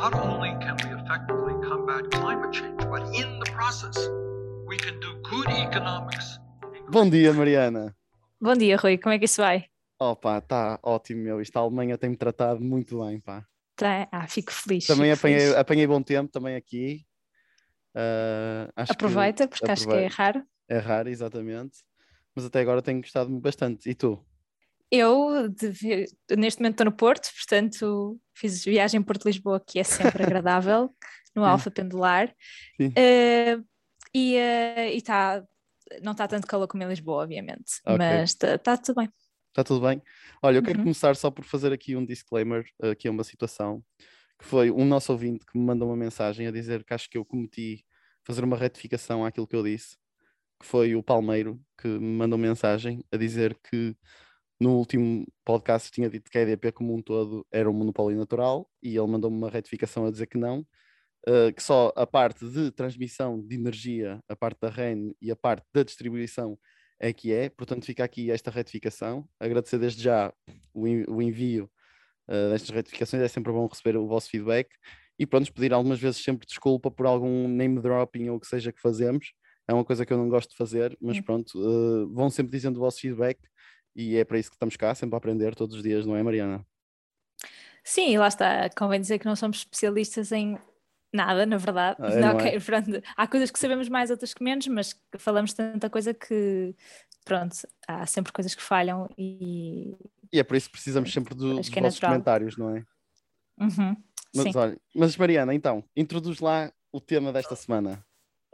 not only can we effectively combat climate change, but in the process, we can do good economics. Bom dia, Mariana. Bom dia, Rui. Como é que isso vai? Opa, está ótimo, meu. Isto a Alemanha tem-me tratado muito bem, pá. Tá. Ah, fico feliz. Também fico apanhei, feliz. apanhei bom tempo também aqui. Ah, acho que Aproveita, porque acho que é aproveito. raro. é raro, exatamente. Mas até agora tenho gostado bastante. E tu? Eu, de neste momento, estou no Porto, portanto, fiz viagem Porto-Lisboa, que é sempre agradável, no. Alfa Pendular. Sim. Eh, e eh, e tá, não está tanto calor como em Lisboa, obviamente, Ok. mas está tudo bem. Está tudo bem? Olha, eu quero Uhum. começar só por fazer aqui um disclaimer, eh, aqui a uma situação, que foi um nosso ouvinte que me mandou uma mensagem a dizer que acho que eu cometi fazer uma retificação àquilo que eu disse, que foi o Palmeiro que me mandou mensagem a dizer que no último podcast tinha dito que a EDP como um todo era um monopólio natural e ele mandou-me uma retificação a dizer que não, eh, que só a parte de transmissão de energia, a parte da REN e a parte da distribuição é que é, portanto fica aqui esta retificação. Agradecer desde já o, o envio eh, destas retificações, é sempre bom receber o vosso feedback e pronto, pedir algumas vezes sempre desculpa por algum name dropping ou o que seja que fazemos. É uma coisa que eu não gosto de fazer, mas Hum. pronto, eh, vão sempre dizendo o vosso feedback e é para isso que estamos cá, sempre a aprender todos os dias, não é, Mariana? Sim, lá está, convém dizer que não somos especialistas em nada, na verdade. Ah, é, Não, é? ok, pronto, Há coisas que sabemos mais, outras que menos, mas falamos tanta coisa que, pronto, há sempre coisas que falham e. E é por isso que precisamos sempre do- dos é natural. comentários, não é? Uhum, Mas sim. olha, mas Mariana, então, introduz lá o tema desta semana.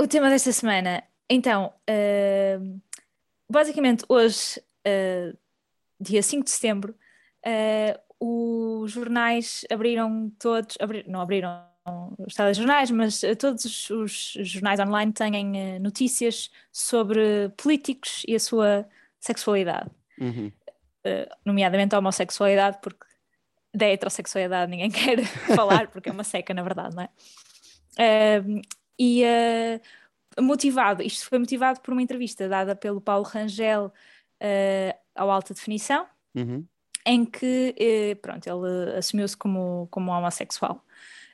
O tema desta semana, então, ahm, basicamente hoje, ah, dia 5 de setembro, ah, os jornais abriram todos, abri- não abriram os telejornais, mas ah, todos os, jornais online têm notícias sobre políticos e a sua sexualidade, Uhum. nomeadamente a homossexualidade, porque da heterossexualidade ninguém quer falar, porque é uma seca, na verdade, não é? Ahm, e motivado, isto foi motivado por uma entrevista dada pelo Paulo Rangel ah, ao Alta Definição, Uhum. em que eh, pronto, ele assumiu-se como, como homossexual.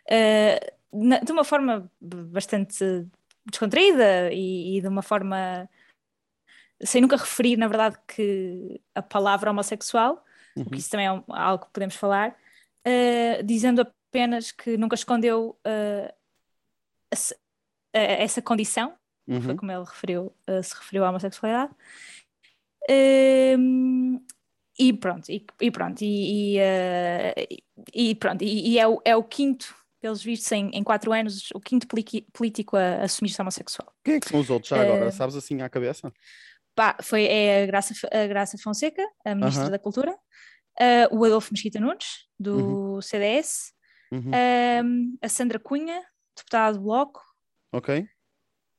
Eh, na- de uma forma bastante descontraída e, e de uma forma sem nunca referir, na verdade, que a palavra homossexual, o Uhum. que isso também é um- algo que podemos falar, eh, dizendo apenas que nunca escondeu eh, esse- eh, essa condição, Uhum. foi como ele referiu, se referiu à homossexualidade. Ehm, e pronto, e, e pronto, e, e, eh, e pronto, e, é, o, é o quinto, pelos vistos, em, em quatro anos, o quinto político a assumir-se homossexual. Quem é que são os outros já agora? Eh, Sabes assim à cabeça? Pá, foi é a Graça, a Graça Fonseca, a Ministra Aham. da Cultura, eh, o Adolfo Mesquita Nunes, do CDS, Uhum. ehm, a Sandra Cunha, deputada do Bloco, Ok?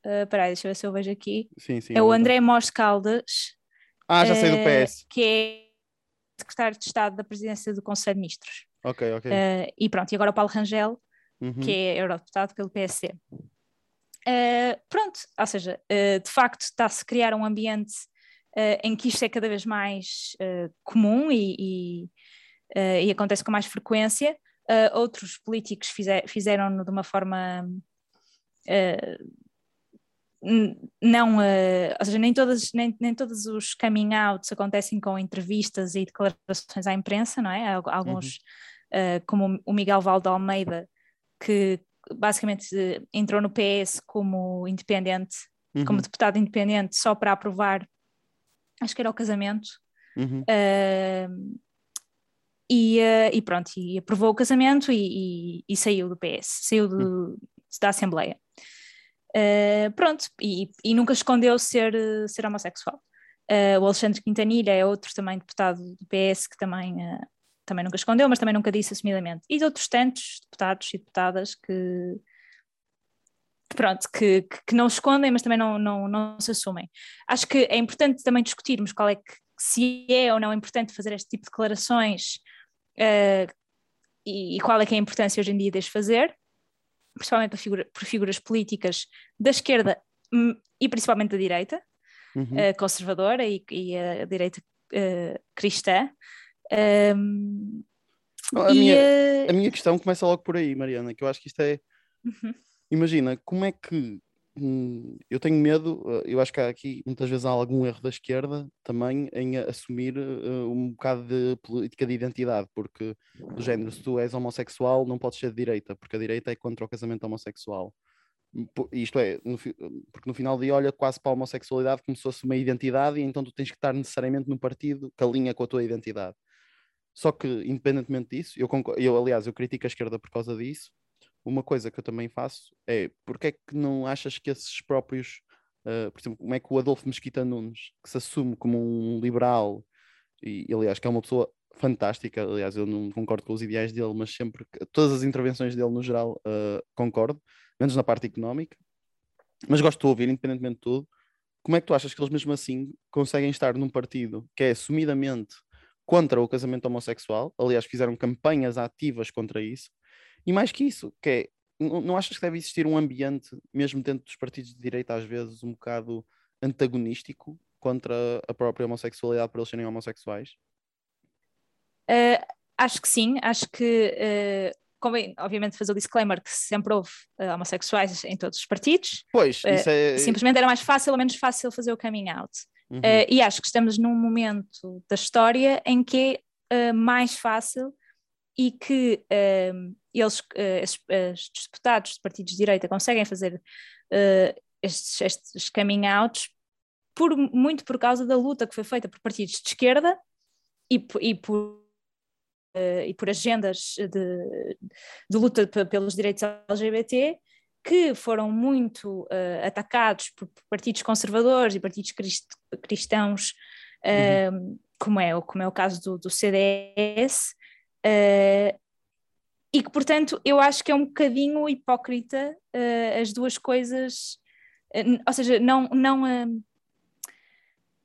uh, peraí, deixa eu ver se eu vejo aqui, Sim, sim. é o. André Mós Caldas, Ah, já sei do eh, PS. que é secretário de Estado da Presidência do Conselho de Ministros. Ok, ok. Eh, e pronto, e agora o Paulo Rangel, Uhum. que é eurodeputado pelo PSD. Eh, pronto, ou seja, de facto está-se a criar um ambiente em que isto é cada vez mais comum e, e, e acontece com mais frequência. Eh, outros políticos fizer- fizeram-no de uma forma n- não, eh, ou seja, nem, todas, nem, nem todos os coming outs acontecem com entrevistas e declarações à imprensa, não é? Há Alguns, eh, como o Miguel Valde Almeida, que basicamente eh, entrou no PS como independente, Uhum. como deputado independente, só para aprovar, acho que era o casamento, Uhum. eh, e, e pronto, e aprovou o casamento e, e- e saiu do PS, saiu do- da Assembleia. Eh, pronto, e, e nunca escondeu ser, ser homossexual. Eh, o Alexandre Quintanilha é outro também deputado do PS que também, eh, também nunca escondeu, mas também nunca disse assumidamente. E de outros tantos deputados e deputadas que, pronto, que, que, que não escondem, mas também não, não, não se assumem. Acho que é importante também discutirmos qual é que, se é ou não importante fazer este tipo de declarações eh, e, e qual é que é a importância hoje em dia de as fazer, principalmente por, figura- por figuras políticas da esquerda hum, e principalmente da direita, Uhum. eh, conservadora e, e a direita eh, cristã. Um, A, E, minha, eh, a minha questão começa logo por aí, Mariana, que eu acho que isto é. Uhum. Imagina, como é que. Hum, eu tenho medo, eh, eu acho que há aqui muitas vezes há algum erro da esquerda também em assumir eh, um bocado de política de identidade, porque do género, se tu és homossexual, não podes ser de direita, porque a direita é contra o casamento homossexual. Po- Isto é, no fi- porque no final dia olha quase para a homossexualidade como se fosse uma identidade, e então tu tens que estar necessariamente num partido que alinha com a tua identidade. Só que, independentemente disso, eu, eu aliás, eu critico a esquerda por causa disso. Uma coisa que eu também faço é porque é que não achas que esses próprios, ah, por exemplo, como é que o Adolfo Mesquita Nunes, que se assume como um liberal, e aliás, que é uma pessoa fantástica, aliás, eu não concordo com os ideais dele, mas sempre, todas as intervenções dele no geral, ah, concordo, menos na parte económica, mas gosto de ouvir, independentemente de tudo. Como é que tu achas que eles mesmo assim conseguem estar num partido que é assumidamente contra o casamento homossexual? Aliás, fizeram campanhas ativas contra isso. E mais que isso, que é, não, não achas que deve existir um ambiente, mesmo dentro dos partidos de direita, às vezes, um bocado antagonístico contra a própria homossexualidade por eles serem homossexuais? Uh, acho que sim, acho que uh, convém, obviamente, fazer o disclaimer que sempre houve uh, homossexuais em todos os partidos. Pois, isso é. Simplesmente era mais fácil ou menos fácil fazer o coming out. Uhum. Uh, e acho que estamos num momento da história em que é mais fácil e que uh, eles, estes, estes, deputados de partidos de direita conseguem fazer estes, estes coming outs por, muito por causa da luta que foi feita por partidos de esquerda e, e por Uh, e por agendas de, de luta pelos direitos LGBT que foram muito uh, atacados por partidos conservadores e partidos crist cristãos, uh, uhum. como, é, como é o caso do, do CDS, e que, portanto, eu acho que é um bocadinho hipócrita as duas coisas, ou seja, não. não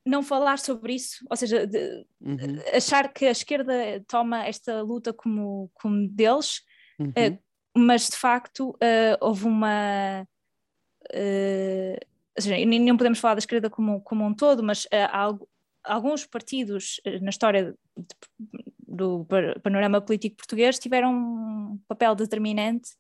não falar sobre isso, ou seja, de, uhum. achar que a esquerda toma esta luta como, como deles, uhum. uh, mas de facto uh, houve uma. Uh, ou seja, nem podemos falar da esquerda como, como um todo, mas há alguns partidos na história de, do panorama político português tiveram um papel determinante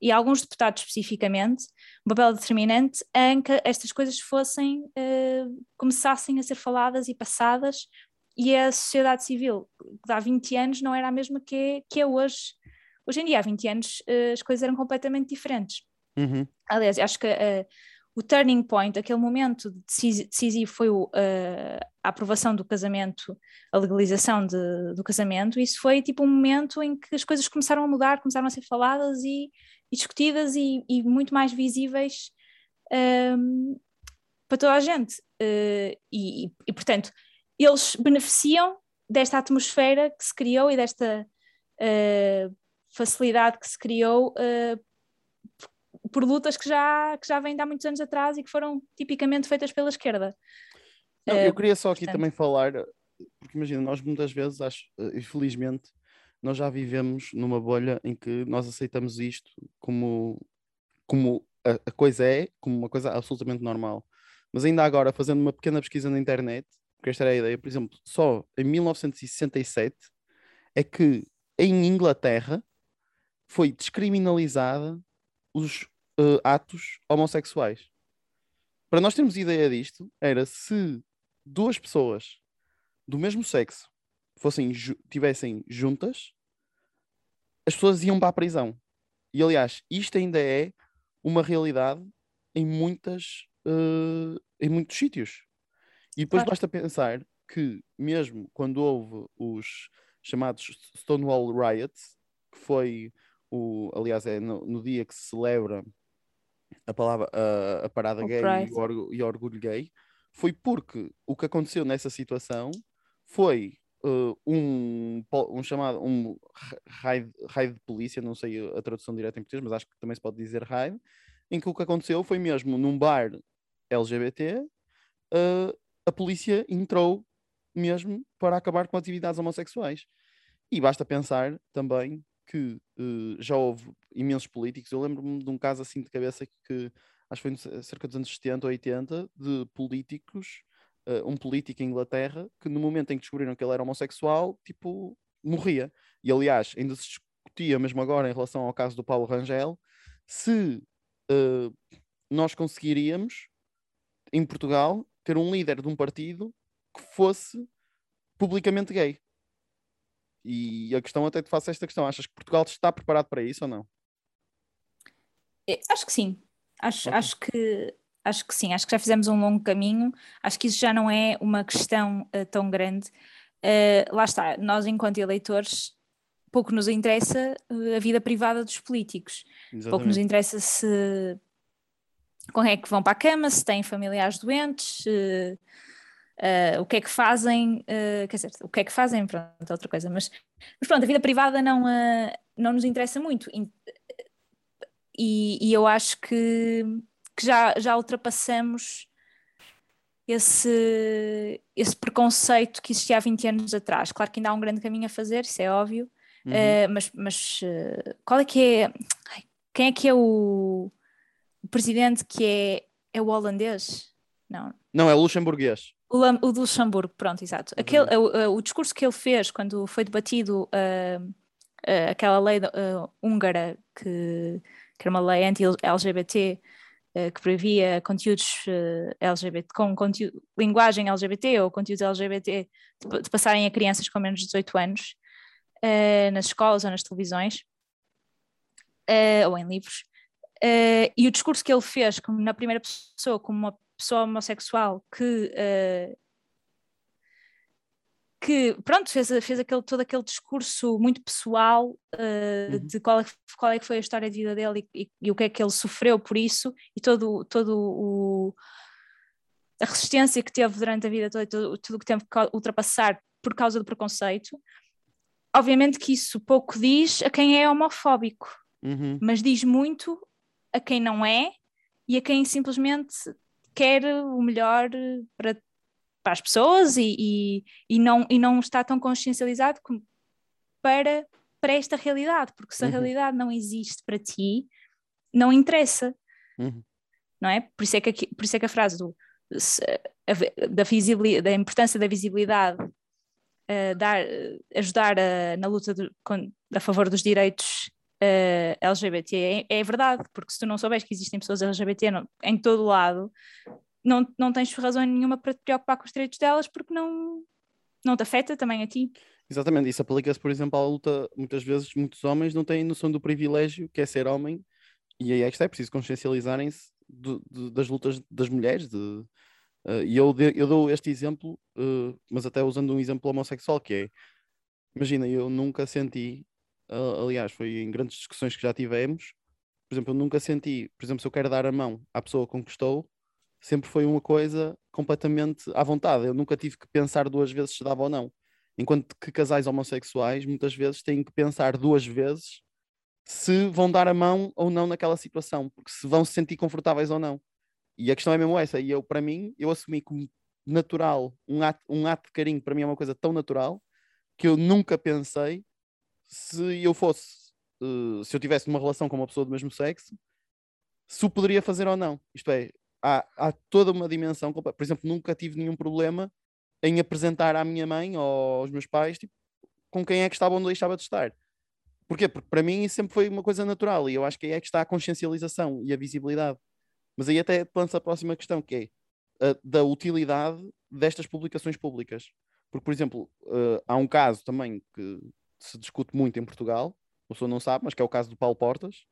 e alguns deputados especificamente, um papel determinante em que estas coisas fossem, uh, começassem a ser faladas e passadas e a sociedade civil de há 20 anos não era a mesma que é, que é hoje. Hoje em dia, há 20 anos, uh, as coisas eram completamente diferentes. Uhum. Aliás, acho que uh, o turning point, aquele momento decisivo foi o, a aprovação do casamento, a legalização de, do casamento, isso foi tipo um momento em que as coisas começaram a mudar, começaram a ser faladas e e discutidas e, e, muito mais visíveis um, para toda a gente. Uh, e, e, portanto, eles beneficiam desta atmosfera que se criou e desta uh, facilidade que se criou uh, por lutas que já, que já vêm de há muitos anos atrás e que foram tipicamente feitas pela esquerda. Não, eu queria só aqui portanto... também falar, porque imagina, nós muitas vezes, acho, infelizmente, nós já vivemos numa bolha em que nós aceitamos isto como, como a, a, coisa é, como uma coisa absolutamente normal. Mas ainda agora, fazendo uma pequena pesquisa na internet, porque esta era a ideia, por exemplo, só em 1967 é que em Inglaterra foi descriminalizada os uh, atos homossexuais. Para nós termos ideia disto, era se duas pessoas do mesmo sexo fossem tivessem juntas, as pessoas iam para a prisão. E aliás, isto ainda é uma realidade em muitas uh, em muitos sítios. E depois claro. basta pensar que mesmo quando houve os chamados Stonewall Riots, que foi o, aliás, é no, no dia que se celebra a palavra a, a parada o gay e o, orgulho, e o orgulho gay, foi porque o que aconteceu nessa situação foi uh, um, um chamado um raid, raid de polícia, não sei a tradução direta em português, mas acho que também se pode dizer raid, em que o que aconteceu foi mesmo num bar LGBT, uh, a polícia entrou mesmo para acabar com atividades homossexuais. E basta pensar também que uh, já houve imensos políticos, eu lembro-me de um caso assim de cabeça que acho que foi cerca dos anos 70 ou 80, de políticos uh, um político em Inglaterra que no momento em que descobriram que ele era homossexual, tipo, morria. E aliás, ainda se discutia mesmo agora em relação ao caso do Paulo Rangel, se uh, nós conseguiríamos, em Portugal, ter um líder de um partido que fosse publicamente gay. E a questão até te faço esta questão: achas que Portugal está preparado para isso ou não? É, acho que sim. Acho, okay. acho, que, acho que sim. Acho que já fizemos um longo caminho. Acho que isso já não é uma questão uh, tão grande. Uh, lá está, nós, enquanto eleitores, pouco nos interessa uh, a vida privada dos políticos. Exatamente. Pouco nos interessa se com quem é que vão para a cama, se têm familiares doentes, Uh, o que é que fazem, uh, quer dizer, o que é que fazem, pronto, é outra coisa, mas, mas pronto, a vida privada não, uh, não nos interessa muito e, e eu acho que, que já, já ultrapassamos esse, esse preconceito que existia há 20 anos atrás. Claro que ainda há um grande caminho a fazer, isso é óbvio, uhum. mas, mas qual é que é, quem é que é o, o presidente que é, é o holandês? Não. Não, é o luxemburguês. O, do Luxemburgo, pronto, exato. Aquele, uhum. o, o, discurso que ele fez quando foi debatido uh, uh, aquela lei uh, húngara, que, que, era uma lei anti-LGBT, que previa conteúdos LGBT, com conteúdo, linguagem LGBT ou conteúdos LGBT de, de, passarem a crianças com menos de 18 anos nas escolas ou nas televisões ou em livros. e o discurso que ele fez como na primeira pessoa, como uma pessoa homossexual que uh, que pronto fez, fez aquele, todo aquele discurso muito pessoal uh, uhum. de qual é, qual é que foi a história de vida dele e, e, e, o que é que ele sofreu por isso e todo, todo o a resistência que teve durante a vida toda tudo, tudo que teve que ultrapassar por causa do preconceito obviamente que isso pouco diz a quem é homofóbico uhum. mas diz muito a quem não é e a quem simplesmente quer o melhor para, para as pessoas e, e, e, não, e não está tão consciencializado para, para esta realidade, porque se a uhum. realidade não existe para ti, não interessa. Uhum. Não é? Por isso é que, por isso é que a frase do, da, visibilidade, da importância da visibilidade uh, dar, ajudar a, na luta de, com, a favor dos direitos uh, eh, LGBT. É, é, verdade, porque se tu não souberes que existem pessoas LGBT em todo lado, não, não tens razão nenhuma para te preocupar com os direitos delas, porque não, não te afeta também a ti. Exatamente, isso aplica-se, por exemplo, à luta. Muitas vezes, muitos homens não têm noção do privilégio que é ser homem, e aí é que está, é preciso consciencializarem-se das lutas das mulheres. De, uh, e eu, eu dou este exemplo, uh, mas até usando um exemplo homossexual, que é: imagina, eu nunca senti aliás, foi em grandes discussões que já tivemos. Por exemplo, eu nunca senti, por exemplo, se eu quero dar a mão à pessoa que estou sempre foi uma coisa completamente à vontade. Eu nunca tive que pensar duas vezes se dava ou não. Enquanto que casais homossexuais muitas vezes têm que pensar duas vezes se vão dar a mão ou não naquela situação, porque se vão se sentir confortáveis ou não. E a questão é mesmo essa. E eu, para mim, eu assumi como natural um ato, um ato de carinho, para mim é uma coisa tão natural que eu nunca pensei se eu fosse, uh, se eu tivesse uma relação com uma pessoa do mesmo sexo, se o poderia fazer ou não. Isto é, há, há toda uma dimensão. Por exemplo, nunca tive nenhum problema em apresentar à minha mãe ou aos meus pais tipo, com quem é que estava onde deixava de estar. Porquê? Porque para mim sempre foi uma coisa natural e eu acho que aí é que está a consciencialização e a visibilidade. Mas aí até lança a próxima questão, que é a, da utilidade destas publicações públicas. Porque, por exemplo, uh, há um caso também que se discute muito em Portugal, o senhor não sabe, mas que é o caso do Paulo Portas,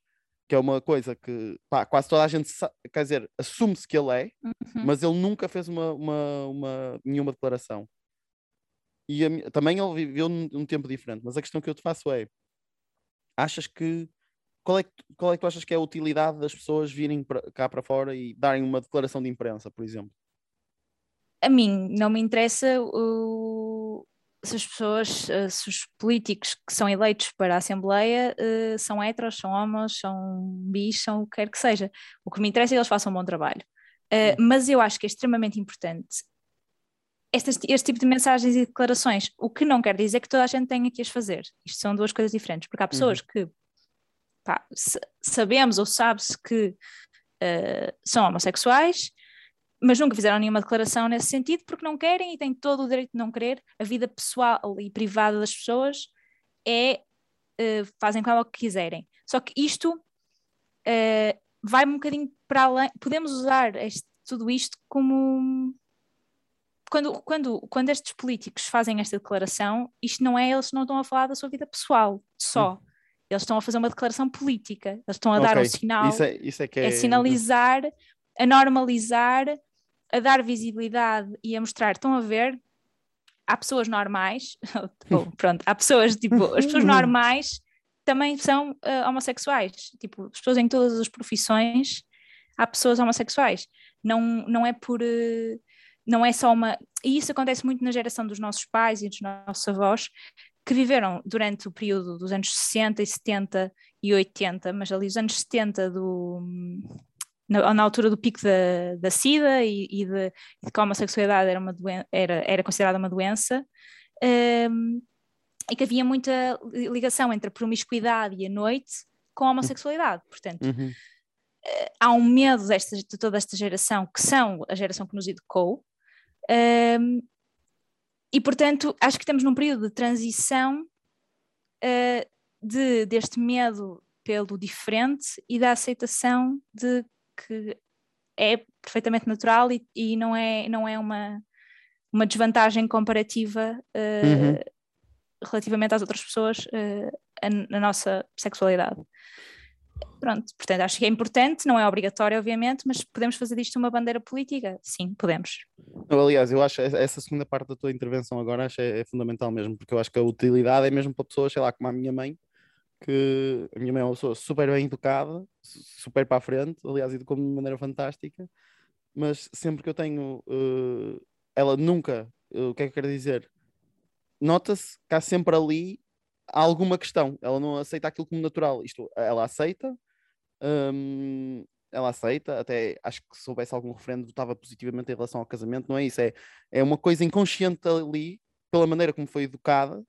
que é uma coisa que pá, quase toda a gente sabe, quer dizer, assume-se que ele é, uhum. mas ele nunca fez uma, uma, uma nenhuma declaração. E a, também ele viveu num, num, tempo diferente, mas a questão que eu te faço é: achas que qual é que, qual é que tu achas que é a utilidade das pessoas virem pra, cá para fora e darem uma declaração de imprensa, por exemplo? A mim não me interessa o, se as pessoas, eh, se os políticos que são eleitos para a Assembleia uh, são heteros, são homos, são bis, são o que quer que seja. O que me interessa é que eles façam um bom trabalho. Uh, mas eu acho que é extremamente importante este, este tipo de mensagens e declarações. O que não quer dizer que toda a gente tenha que as fazer. Isto são duas coisas diferentes, porque há pessoas uhum. que pá, sabemos ou sabe-se que uh, são homossexuais mas nunca fizeram nenhuma declaração nesse sentido porque não querem e têm todo o direito de não querer. A vida pessoal e privada das pessoas é uh, fazem com ela o que quiserem. Só que isto uh, vai um bocadinho para além. Podemos usar este, tudo isto como. Quando, quando, quando estes políticos fazem esta declaração, isto não é, eles não estão a falar da sua vida pessoal só. Hum. Eles estão a fazer uma declaração política. Eles estão a okay. dar um sinal. Isso é, isso é, que é... é sinalizar, a normalizar, a dar visibilidade e a mostrar. Estão a ver? Há pessoas normais, ou, pronto, há pessoas tipo, as pessoas normais também são uh, homossexuais. Tipo, as pessoas em todas as profissões há pessoas homossexuais. Não, não é por. Uh, não é só uma. E isso acontece muito na geração dos nossos pais e dos nossos avós, que viveram durante o período dos anos 60 e 70 e 80, mas ali os anos 70 do. Na, na altura do pico da, da SIDA e, e, de, de que a homossexualidade era, uma doen era, era considerada uma doença, um, ehm, e que havia muita ligação entre a promiscuidade e a noite com a homossexualidade. Portanto, uhum. uh, há um medo desta, de toda esta geração, que são a geração que nos educou, um, e portanto acho que estamos num período de transição uh, de, deste medo pelo diferente e da aceitação de que é perfeitamente natural e, e não é, não é uma, uma desvantagem comparativa uh, uhum relativamente às outras pessoas uh, a, a, nossa sexualidade. Pronto, portanto, acho que é importante, não é obrigatório, obviamente, mas podemos fazer disto uma bandeira política? Sim, podemos. Aliás, eu acho essa segunda parte da tua intervenção agora acho é, é fundamental mesmo, porque eu acho que a utilidade é mesmo para pessoas, sei lá, como a minha mãe, que a minha mãe é uma pessoa super bem educada, super para a frente, aliás, educou-me de maneira fantástica, mas sempre que eu tenho, uh, ela nunca, uh, o que é que eu quero dizer? nota-se que há sempre ali alguma questão. Ela não aceita aquilo como natural. Isto, ela aceita, hum, ela aceita, até acho que se houvesse algum referendo votava positivamente em relação ao casamento, não é isso, é, é uma coisa inconsciente ali, pela maneira como foi educada,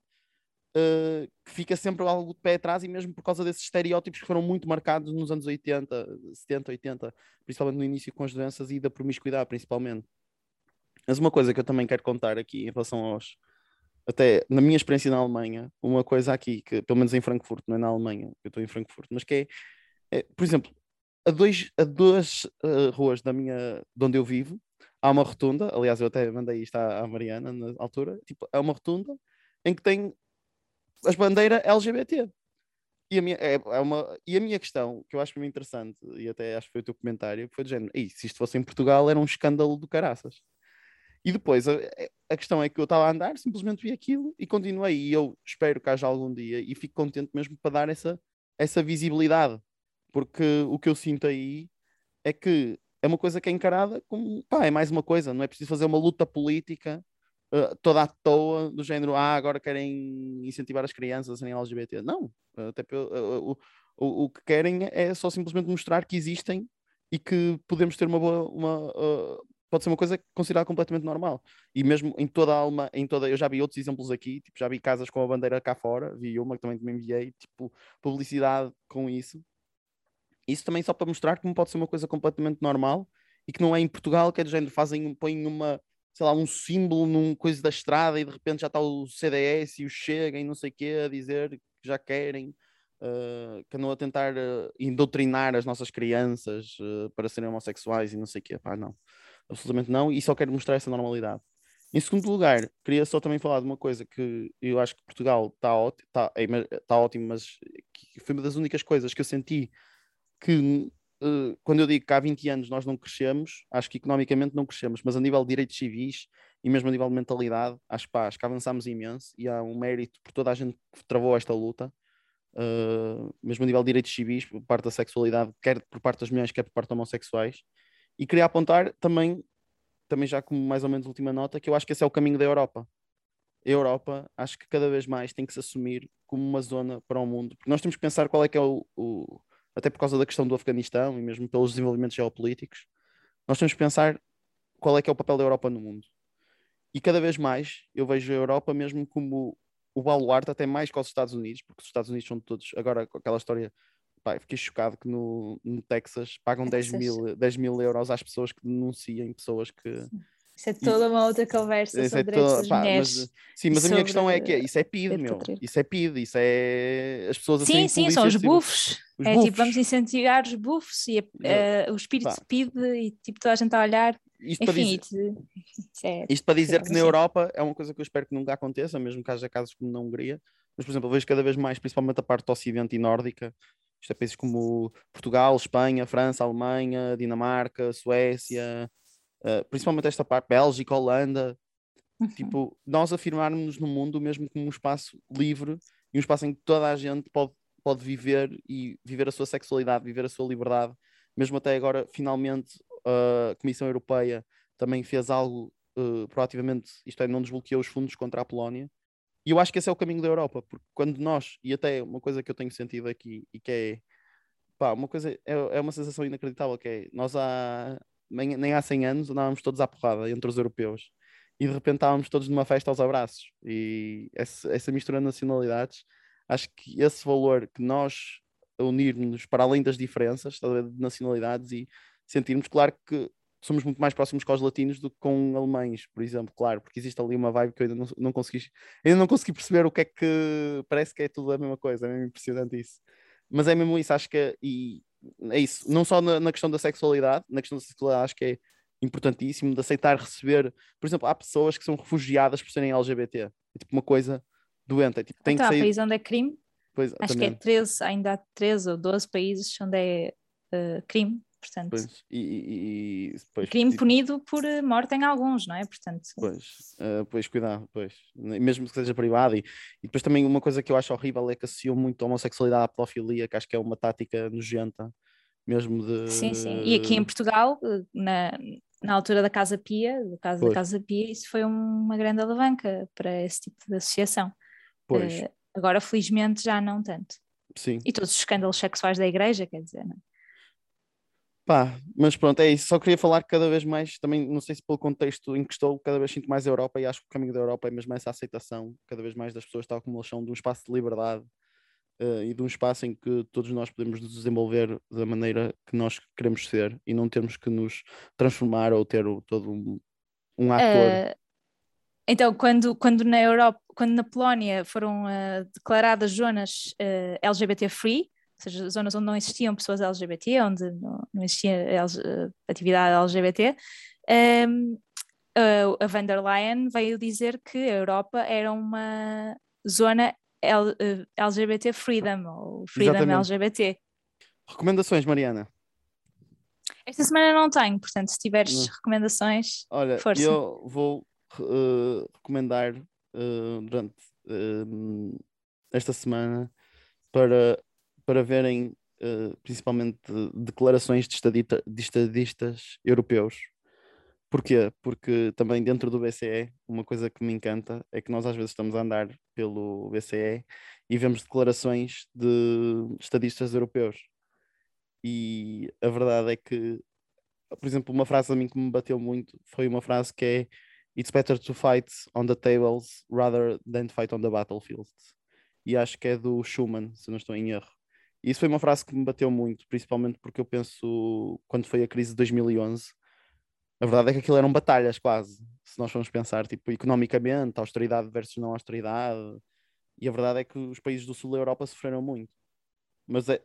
uh, que fica sempre algo de pé atrás e mesmo por causa desses estereótipos que foram muito marcados nos anos 80, 70, 80, principalmente no início com as doenças e da promiscuidade, principalmente. Mas uma coisa que eu também quero contar aqui em relação aos, até na minha experiência na Alemanha, uma coisa aqui, que pelo menos em Frankfurt, não é na Alemanha, eu estou em Frankfurt, mas que é, é, por exemplo, a, dois, a duas uh, ruas da minha, de onde eu vivo, há uma rotunda, aliás, eu até mandei isto à, à Mariana na altura, tipo, é uma rotunda em que tem as bandeiras LGBT. E a, minha, é, é, uma, e a minha questão, que eu acho muito interessante, e até acho que foi o teu comentário, foi do género, se isto fosse em Portugal era um escândalo do caraças. E depois, a, a questão é que eu estava a andar, simplesmente vi aquilo e continuei. E eu espero que haja algum dia e fico contente mesmo para dar essa, essa visibilidade. Porque o que eu sinto aí é que é uma coisa que é encarada como, pá, é mais uma coisa, não é preciso fazer uma luta política uh, toda à toa, do género, ah, agora querem incentivar as crianças a serem LGBT. Não, até uh, o, o, o que querem é só simplesmente mostrar que existem e que podemos ter uma boa, uma, uh, pode ser uma coisa considerada completamente normal. E mesmo em toda a alma, em toda, eu já vi outros exemplos aqui, tipo, já vi casas com a bandeira cá fora, vi uma que também me enviei, tipo, publicidade com isso. Isso também só para mostrar como pode ser uma coisa completamente normal e que não é em Portugal, que é do género, fazem, põem uma, sei lá, um símbolo num coisa da estrada e de repente já está o CDS e o Chega e não sei o quê a dizer que já querem. Uh, que andam a tentar uh, indoutrinar as nossas crianças uh, para serem homossexuais e não sei o quê. Pá, não absolutamente não, e só quero mostrar essa normalidade. Em segundo lugar, queria só também falar de uma coisa que eu acho que Portugal está ótimo, tá, é, tá ótimo, mas foi uma das únicas coisas que eu senti que quando eu digo que há 20 anos nós não crescemos, acho que economicamente não crescemos, mas a nível de direitos civis e mesmo a nível de mentalidade, acho, pá, acho que avançámos imenso e há um mérito por toda a gente que travou esta luta. Uh, mesmo a nível de direitos civis, por parte da sexualidade, quer por parte das mulheres, quer por parte de homossexuais. E queria apontar também, também já como mais ou menos última nota, que eu acho que esse é o caminho da Europa. A Europa, acho que cada vez mais tem que se assumir como uma zona para o mundo, porque nós temos que pensar qual é que é o, o até por causa da questão do Afeganistão e mesmo pelos desenvolvimentos geopolíticos, nós temos que pensar qual é que é o papel da Europa no mundo. E cada vez mais eu vejo a Europa mesmo como o baluarte até mais que os Estados Unidos, porque os Estados Unidos são todos, agora com aquela história pá, fiquei chocado que no, no Texas pagam Texas. 10, mil, 10 mil euros às pessoas que denunciem pessoas que, Isso é toda uma outra conversa Isso é sobre direitos toda- pá, mulheres. mas, sim, mas a minha questão é que é, isso é PID, meu. Isso é PID, isso é as pessoas assim. Sim, sim, são os buffs. Os é tipo, vamos incentivar os buffs e a- eh, o espírito Pá. speed e tipo toda a gente a olhar. Isto para Enfim, dizer, isso, isso é. Isto para dizer que na Sim. Europa é uma coisa que eu espero que nunca aconteça, mesmo que haja casos como na Hungria. Mas, por exemplo, eu vejo cada vez mais, principalmente a parte Ocidente e Nórdica, isto é países como Portugal, Espanha, França, Alemanha, Dinamarca, Suécia, eh, principalmente esta parte, Bélgica, Holanda, Uhum. tipo, nós afirmarmos no mundo mesmo como um espaço livre e um espaço em que toda a gente pode, pode viver e viver a sua sexualidade, viver a sua liberdade. Mesmo até agora, finalmente, a Comissão Europeia também fez algo eh, proativamente, isto é, não desbloqueou os fundos contra a Polónia. E eu acho que esse é o caminho da Europa, porque quando nós, e até uma coisa que eu tenho sentido aqui e que é pá, uma coisa, é, é uma sensação inacreditável, que é nós há nem, nem há 100 anos andávamos todos à porrada entre os europeus e de repente estávamos todos numa festa aos abraços e essa, essa mistura de nacionalidades, acho que esse valor que nós unirmos para além das diferenças de nacionalidades e sentirmos, claro que somos muito mais próximos com os latinos do que com alemães, por exemplo, claro, porque existe ali uma vibe que eu ainda não, não consegui ainda não consegui perceber o que é que parece que é tudo a mesma coisa, é mesmo impressionante isso. Mas é mesmo isso, acho que é, e é isso, não só na, na questão da sexualidade, na questão da sexualidade acho que é importantíssimo de aceitar receber, por exemplo, há pessoas que são refugiadas por serem LGBT, é tipo uma coisa doente, é tipo, tem então, que há sair, países onde é crime, pois, acho que é também, 13, ainda há 13 ou 12 países onde é eh, crime, portanto, pois, e, e- e- crime punido por eh, morte em alguns, não é? Portanto, Pois, eh, pois cuidado, pois, mesmo que seja privado. E, e depois também uma coisa que eu acho horrível é que associam muito a homossexualidade à pedofilia, que acho que é uma tática nojenta, mesmo de. sim, sim. E aqui em Portugal, eh, na, na altura da Casa Pia, do caso Pois. da Casa Pia, isso foi uma grande alavanca para esse tipo de associação. Pois, Eh, agora, felizmente, já não tanto. sim. E todos os escândalos sexuais da igreja, quer dizer, não é? Pá, mas pronto, é isso. Só queria falar que cada vez mais, também não sei se pelo contexto em que estou, cada vez sinto mais a Europa e acho que o caminho da Europa é mesmo essa aceitação, cada vez mais das pessoas, tal como elas são, de um espaço de liberdade eh, e de um espaço em que todos nós podemos nos desenvolver da maneira que nós queremos ser e não termos que nos transformar ou ter todo um, um ator. Eh, então, quando, quando na Europa, quando na Polónia foram eh, declaradas zonas LGBT free, ou seja, zonas onde não existiam pessoas LGBT, onde não, não existia eh, atividade LGBT, ehm, a- van der Leyen veio dizer que a Europa era uma zona L- eh, LGBT freedom, ou freedom Exatamente. LGBT. Recomendações, Mariana. Esta semana não tenho, portanto, se tiveres Não. recomendações, Olha, Força. eu vou eh, recomendar eh, durante eh, esta semana para, para verem eh, principalmente declarações de, estadita- de estadistas europeus. Porquê? Porque também dentro do BCE, uma coisa que me encanta é que nós às vezes estamos a andar pelo BCE e vemos declarações de estadistas europeus. E a verdade é que por exemplo, uma frase a mim que me bateu muito foi uma frase que é It's better to fight on the tables rather than fight on the battlefield. E acho que é do Schumann, se não estou em erro. E isso foi uma frase que me bateu muito, principalmente porque eu penso, quando foi a crise de 2011, a verdade é que aquilo eram batalhas quase, se nós formos pensar, tipo, economicamente, austeridade versus não austeridade. E a verdade é que os países do sul da Europa sofreram muito. Mas é,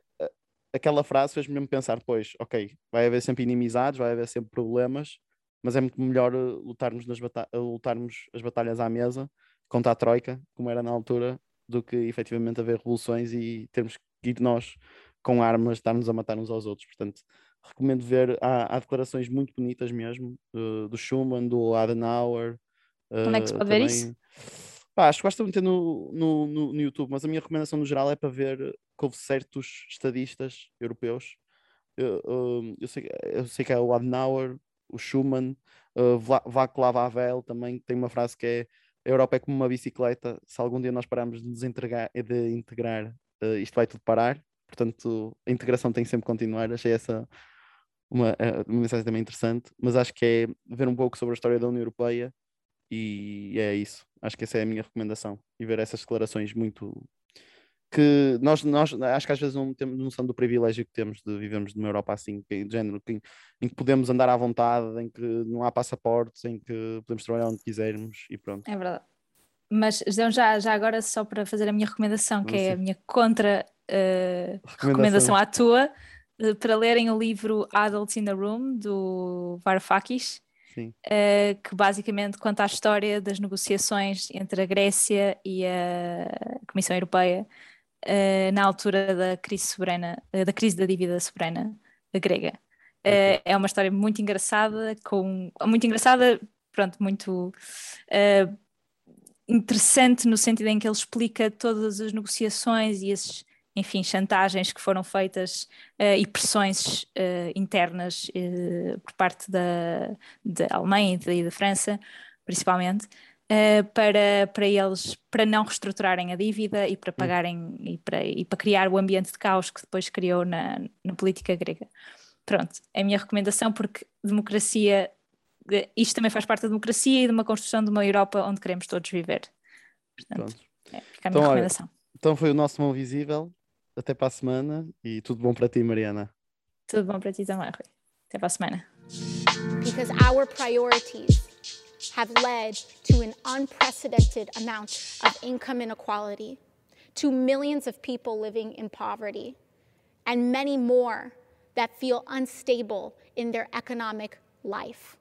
aquela frase fez-me mesmo pensar, pois, ok, vai haver sempre inimizades, vai haver sempre problemas, mas é muito melhor eh, lutarmos, nas bata- eh, lutarmos as batalhas à mesa contra a Troika, como era na altura, do que efetivamente haver revoluções e termos que ir nós com armas, estarmos a matar uns aos outros. Portanto, recomendo ver, há, há declarações muito bonitas mesmo, eh, do Schumann, do Adenauer. Onde é que se eh, pode ver isso? Pá, acho que basta meter no, no, no, no YouTube, mas a minha recomendação no geral é para ver que houve certos estadistas europeus. Eu, eu- eu sei, eu sei que é o Adenauer, o Schumann, uh, Václav Havel também tem uma frase que é a Europa é como uma bicicleta, se algum dia nós pararmos de nos entregar, de integrar, uh, isto vai tudo parar. Portanto, a integração tem que sempre continuar. Achei essa uma, eh, uma mensagem também interessante, mas acho que é ver um pouco sobre a história da União Europeia e é isso. Acho que essa é a minha recomendação. E ver essas declarações muito, que nós, nós acho que às vezes não temos noção do privilégio que temos de vivermos numa Europa assim, que, de género, que, em que podemos andar à vontade, em que não há passaportes, em que podemos trabalhar onde quisermos e pronto. É verdade. Mas então, já, já agora, só para fazer a minha recomendação, que é a minha contra uh, recomendação à tua, uh, para lerem o livro Adults in the Room, do Varoufakis, uh, que basicamente conta a história das negociações entre a Grécia e a Comissão Europeia uh, na altura da crise soberana, uh, da crise da dívida soberana grega. Okay. é uma história muito engraçada, com muito engraçada, pronto, muito interessante no sentido em que ele explica todas as negociações e esses enfim, chantagens que foram feitas uh, e pressões uh, internas uh, por parte da, da Alemanha e da, França, principalmente, para, para eles, para não reestruturarem a dívida e para hum. pagarem e para, e para criar o ambiente de caos que depois criou na, na política grega. Pronto, é a minha recomendação porque democracia, isto também faz parte da democracia e de uma construção de uma Europa onde queremos todos viver. Portanto, Pronto. é, fica a minha então, recomendação. Olha, então foi o nosso mão visível até para a semana e tudo bom para ti, Mariana. Tudo bom para ti também, Rui. Até para a semana. Because our priorities have led to an unprecedented amount of income inequality, to millions of people living in poverty, and many more that feel unstable in their economic life.